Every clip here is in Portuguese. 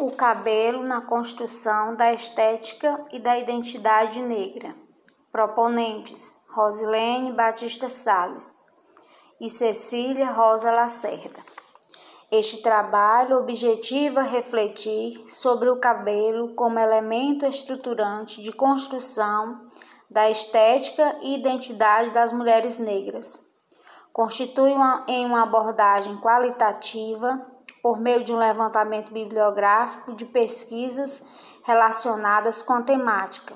o cabelo na construção da estética e da identidade negra. Proponentes: Rosilene Batista Sales e Cecília Rosa Lacerda. Este trabalho objetiva refletir sobre o cabelo como elemento estruturante de construção da estética e identidade das mulheres negras. Constitui uma, em uma abordagem qualitativa por meio de um levantamento bibliográfico de pesquisas relacionadas com a temática.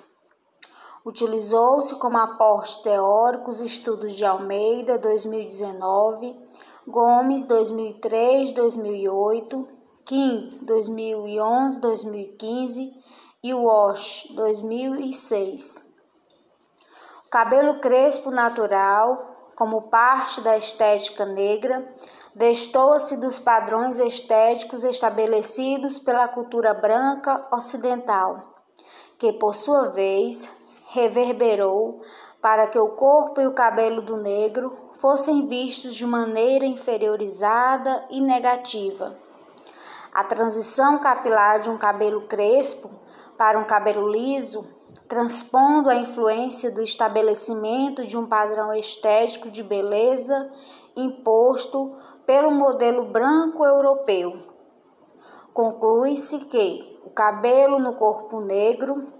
Utilizou-se como aporte teórico os estudos de Almeida, 2019, Gomes, 2003, 2008, Kim, 2011, 2015 e Walsh, 2006. O cabelo crespo natural, como parte da estética negra, destoa-se dos padrões estéticos estabelecidos pela cultura branca ocidental, que, por sua vez, reverberou para que o corpo e o cabelo do negro fossem vistos de maneira inferiorizada e negativa. A transição capilar de um cabelo crespo para um cabelo liso, transpondo a influência do estabelecimento de um padrão estético de beleza imposto pelo modelo branco europeu. Conclui-se que o cabelo no corpo negro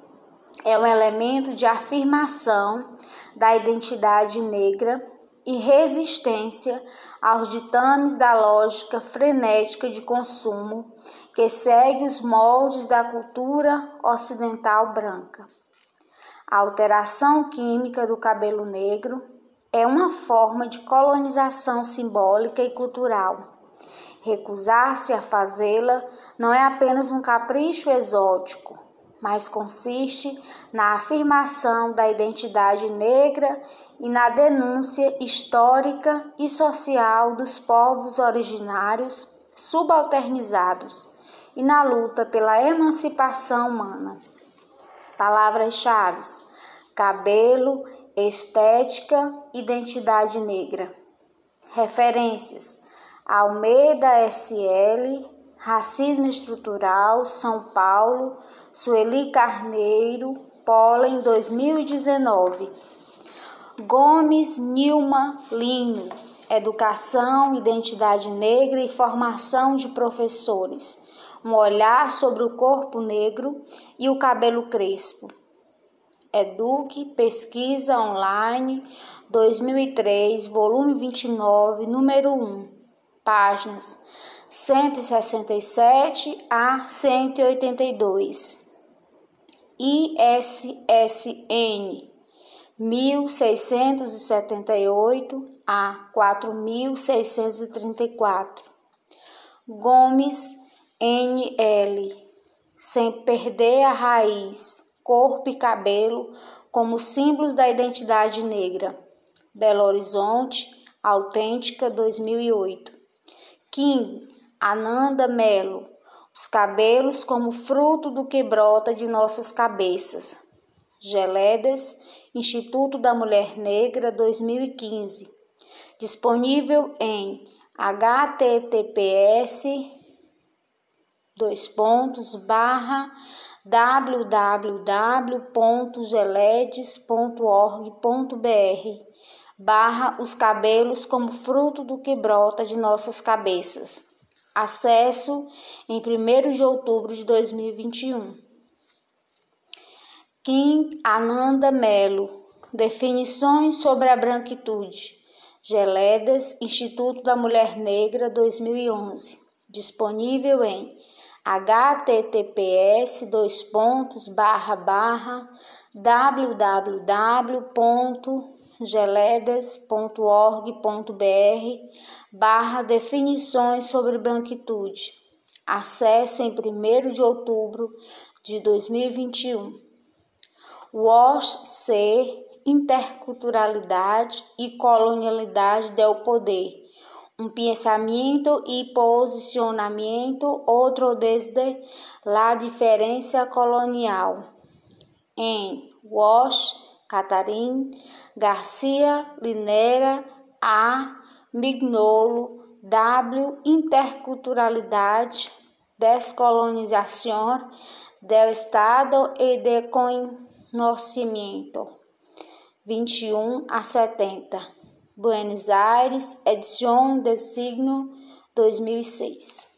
é um elemento de afirmação da identidade negra e resistência aos ditames da lógica frenética de consumo que segue os moldes da cultura ocidental branca. A alteração química do cabelo negro é uma forma de colonização simbólica e cultural. Recusar-se a fazê-la não é apenas um capricho exótico, mas consiste na afirmação da identidade negra e na denúncia histórica e social dos povos originários subalternizados e na luta pela emancipação humana. Palavras-chave: cabelo, estética, identidade negra. Referências: Almeida SL, Racismo Estrutural, São Paulo, Sueli Carneiro, Pólen 2019. Gomes Nilma Lino, Educação, Identidade Negra e Formação de Professores. Um olhar sobre o corpo negro e o cabelo crespo. Eduque, Pesquisa Online, 2003, volume 29, número 1, páginas 167 a 182. ISSN 1678 a 4634. Gomes NL sem perder a raiz, corpo e cabelo como símbolos da identidade negra. Belo Horizonte, Autêntica 2008. Kim Ananda Melo, os cabelos como fruto do que brota de nossas cabeças. Geledas, Instituto da Mulher Negra 2015. Disponível em https dois pontos barra www.geledes.org.br barra os cabelos como fruto do que brota de nossas cabeças. Acesso em 1 de outubro de 2021. Kim Ananda Melo. Definições sobre a branquitude. Geledas, Instituto da Mulher Negra 2011. Disponível em https dois pontos barra barra www.geledas.org.br barra definições sobre branquitude. Acesso em 1 de outubro de 2021. WASH C Interculturalidade e colonialidade del poder. Um pensamento e posicionamento outro desde la diferença colonial. Em Wash, Catarina, Garcia, Linera, A, Mignolo, W, Interculturalidade, descolonización del Estado e de conhecimento, 21 a 70. Buenos Aires, edição do signo 2006.